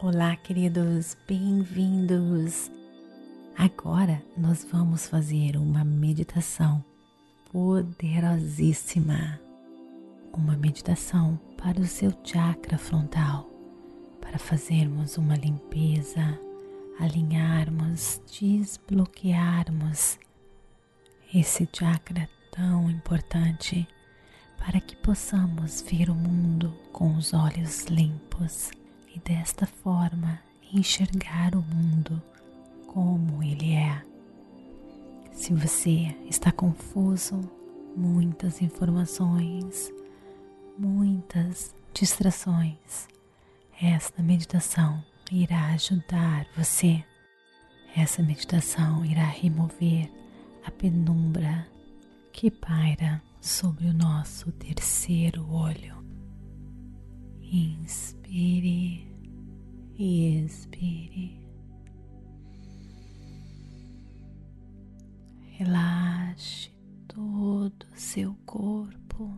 Olá, queridos, bem-vindos! Agora nós vamos fazer uma meditação poderosíssima. Uma meditação para o seu chakra frontal, para fazermos uma limpeza, alinharmos, desbloquearmos esse chakra tão importante para que possamos ver o mundo com os olhos limpos desta forma enxergar o mundo como ele é. Se você está confuso, muitas informações, muitas distrações, esta meditação irá ajudar você. Essa meditação irá remover a penumbra que paira sobre o nosso terceiro olho. Inspire e expire. Relaxe todo o seu corpo.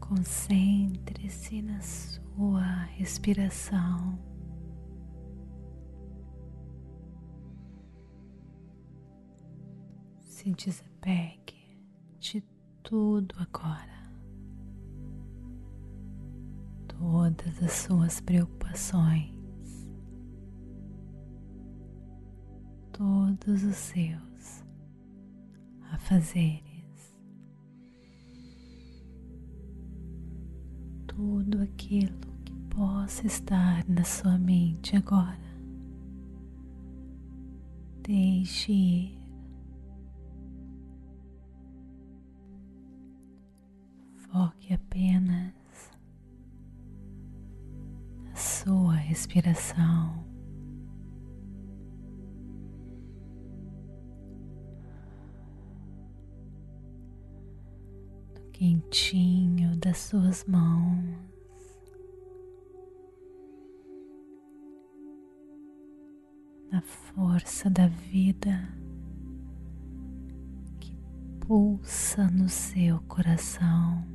Concentre-se na sua respiração. se desapegue de tudo agora. Todas as suas preocupações, todos os seus afazeres, tudo aquilo que possa estar na sua mente agora. Deixe ir. Foque apenas respiração. No quentinho das suas mãos. Na força da vida que pulsa no seu coração.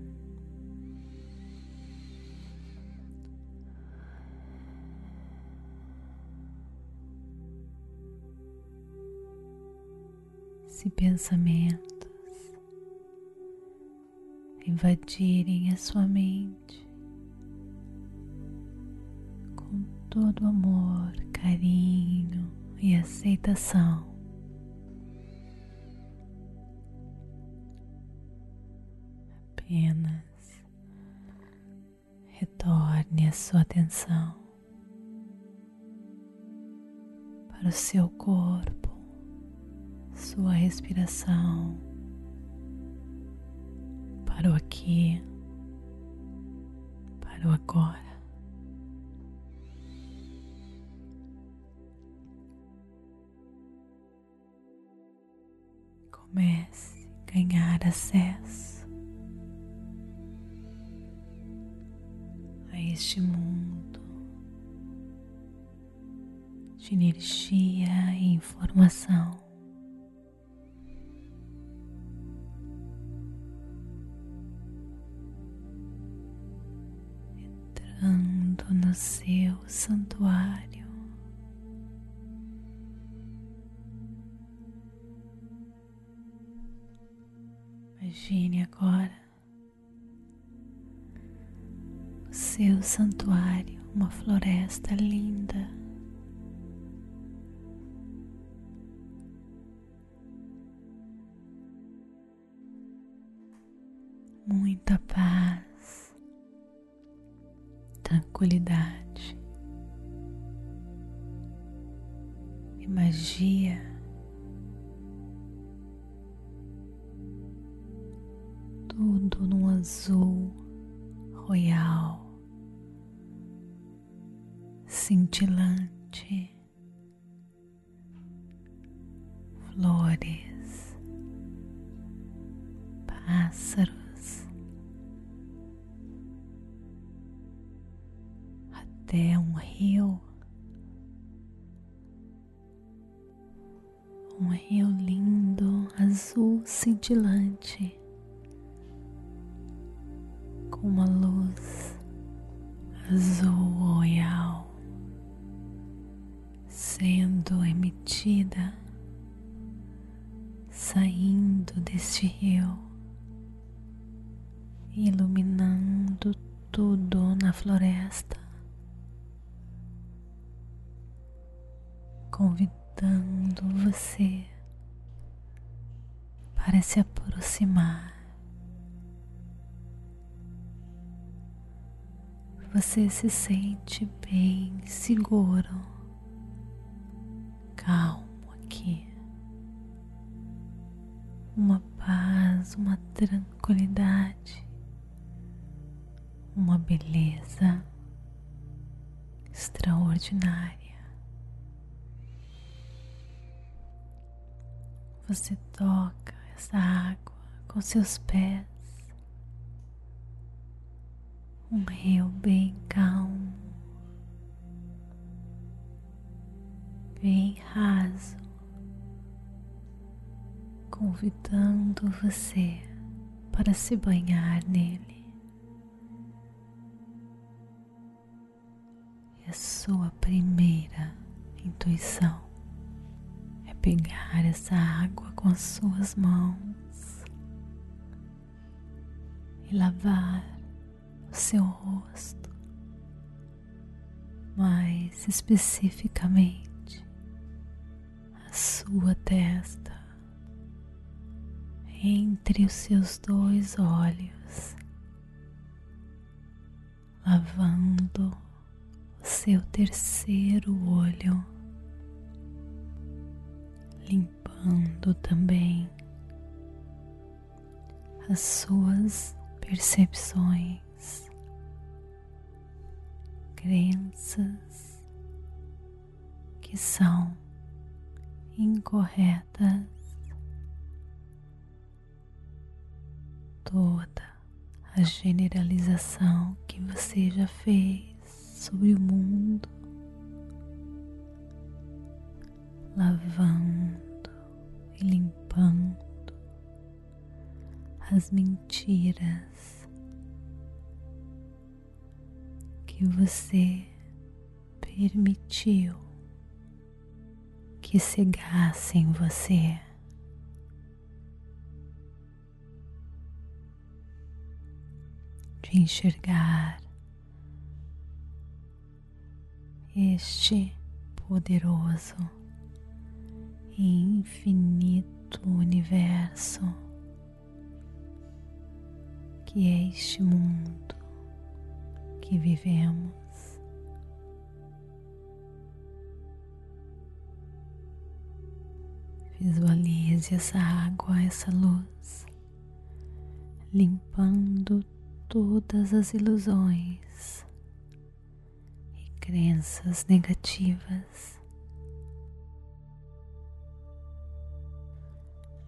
Se pensamentos invadirem a sua mente com todo amor, carinho e aceitação. Apenas retorne a sua atenção para o seu corpo sua respiração para o aqui, para o agora. Comece a ganhar acesso a este mundo de energia e informação. Seu santuário. Imagine agora o seu santuário, uma floresta linda. Muita paz tranquilidade e magia. Até um rio, um rio lindo, azul cintilante, com uma luz azul royal sendo emitida, saindo deste rio, iluminando tudo na floresta, convidando você para se aproximar. Você se sente bem seguro, calmo aqui, uma paz, uma tranquilidade, uma beleza extraordinária. Você toca essa água com seus pés, um rio bem calmo, bem raso, convidando você para se banhar nele. A sua primeira intuição pegar essa água com as suas mãos e lavar o seu rosto, mais especificamente a sua testa, entre os seus dois olhos, lavando o seu terceiro olho limpando também as suas percepções, crenças que são incorretas, toda a generalização que você já fez sobre o mundo lavando e limpando as mentiras que você permitiu que cegassem você. De enxergar este poderoso infinito universo que é este mundo que vivemos. Visualize essa água, essa luz, limpando todas as ilusões e crenças negativas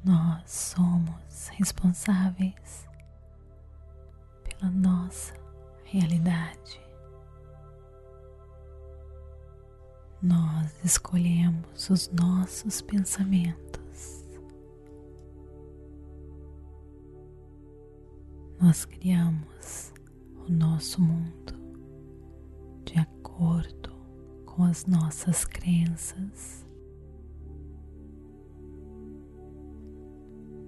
Nós somos responsáveis pela nossa realidade. Nós escolhemos os nossos pensamentos. Nós criamos o nosso mundo de acordo com as nossas crenças.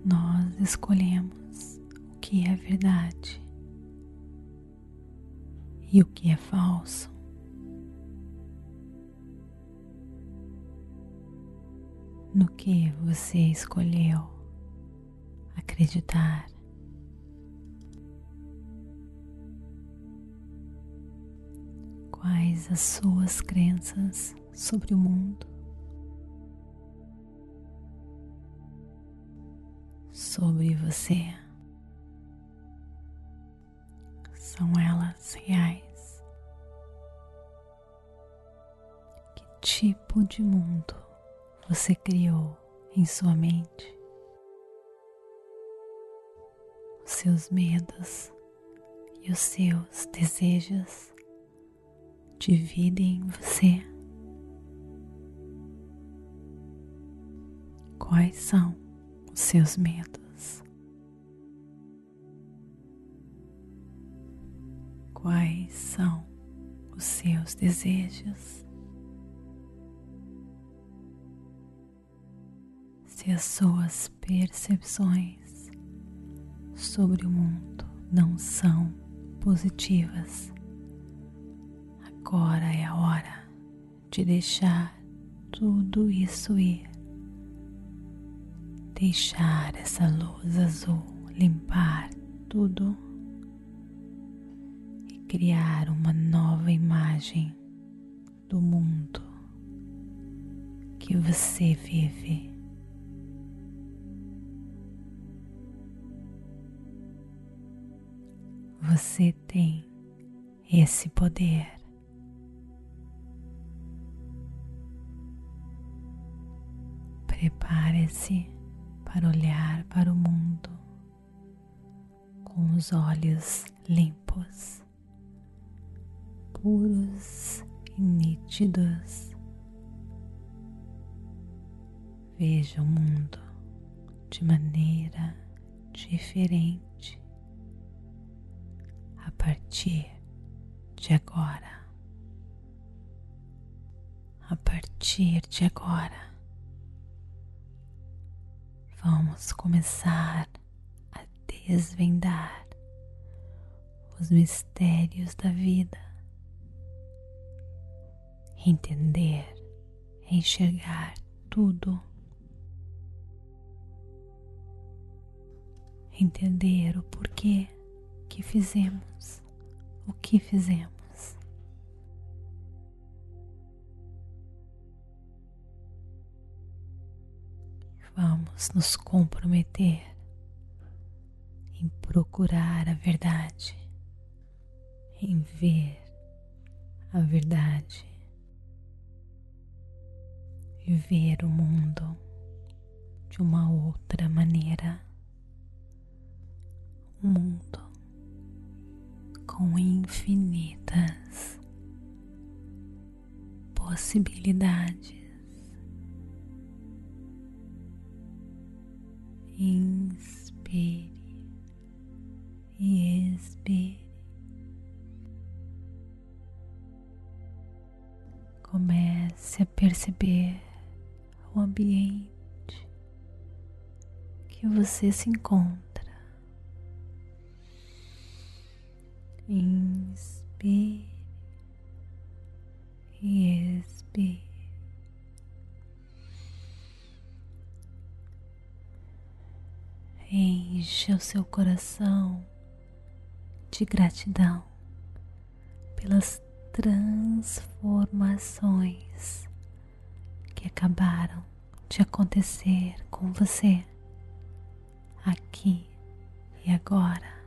Nós escolhemos o que é verdade e o que é falso. No que você escolheu acreditar. Quais as suas crenças sobre o mundo? Sobre você. São elas reais? Que tipo de mundo você criou em sua mente? Os seus medos e os seus desejos dividem você. Quais são os seus medos? Quais são os seus desejos. Se as suas percepções sobre o mundo não são positivas, agora é a hora de deixar tudo isso ir. Deixar essa luz azul limpar tudo criar uma nova imagem do mundo que você vive. Você tem esse poder. Prepare-se para olhar para o mundo com os olhos limpos, puros e nítidos. Veja o mundo de maneira diferente a partir de agora. A partir de agora, vamos começar a desvendar os mistérios da vida, entender, enxergar tudo, entender o porquê que fizemos o que fizemos. Vamos nos comprometer em procurar a verdade, em ver a verdade ver o mundo de uma outra maneira. O mundo com infinitas possibilidades. Inspire e expire. Comece a perceber ambiente que você se encontra. Inspire e expire. Encha o seu coração de gratidão pelas transformações que acabaram de acontecer com você aqui e agora.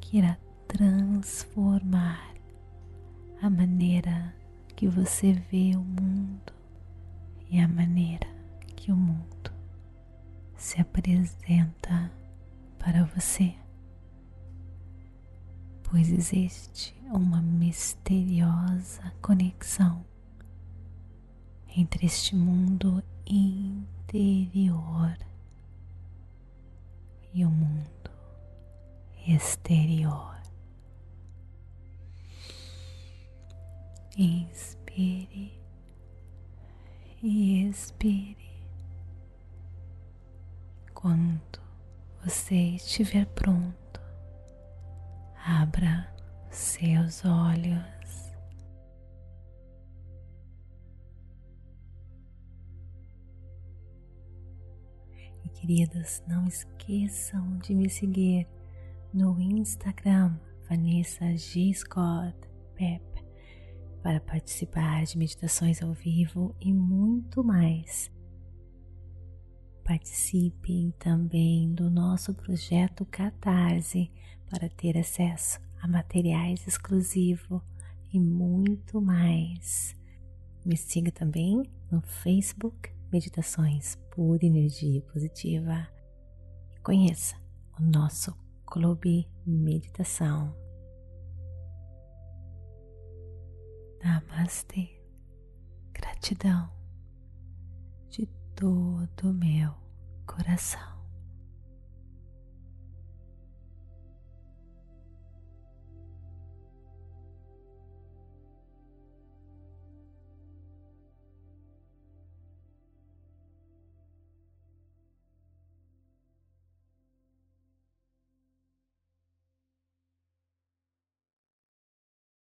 Que irá transformar a maneira que você vê o mundo e a maneira que o mundo se apresenta para você, pois existe uma misteriosa conexão entre este mundo interior e o mundo exterior. Inspire e expire. Quando você estiver pronto, abra seus olhos. Queridas, não esqueçam de me seguir no Instagram Vanessa G. Scott Pep para participar de meditações ao vivo e muito mais. Participem também do nosso projeto Catarse para ter acesso a materiais exclusivos e muito mais. Me siga também no Facebook Meditações por Energia Positiva. Conheça o nosso Clube Meditação Namastê. Gratidão de todo o meu coração.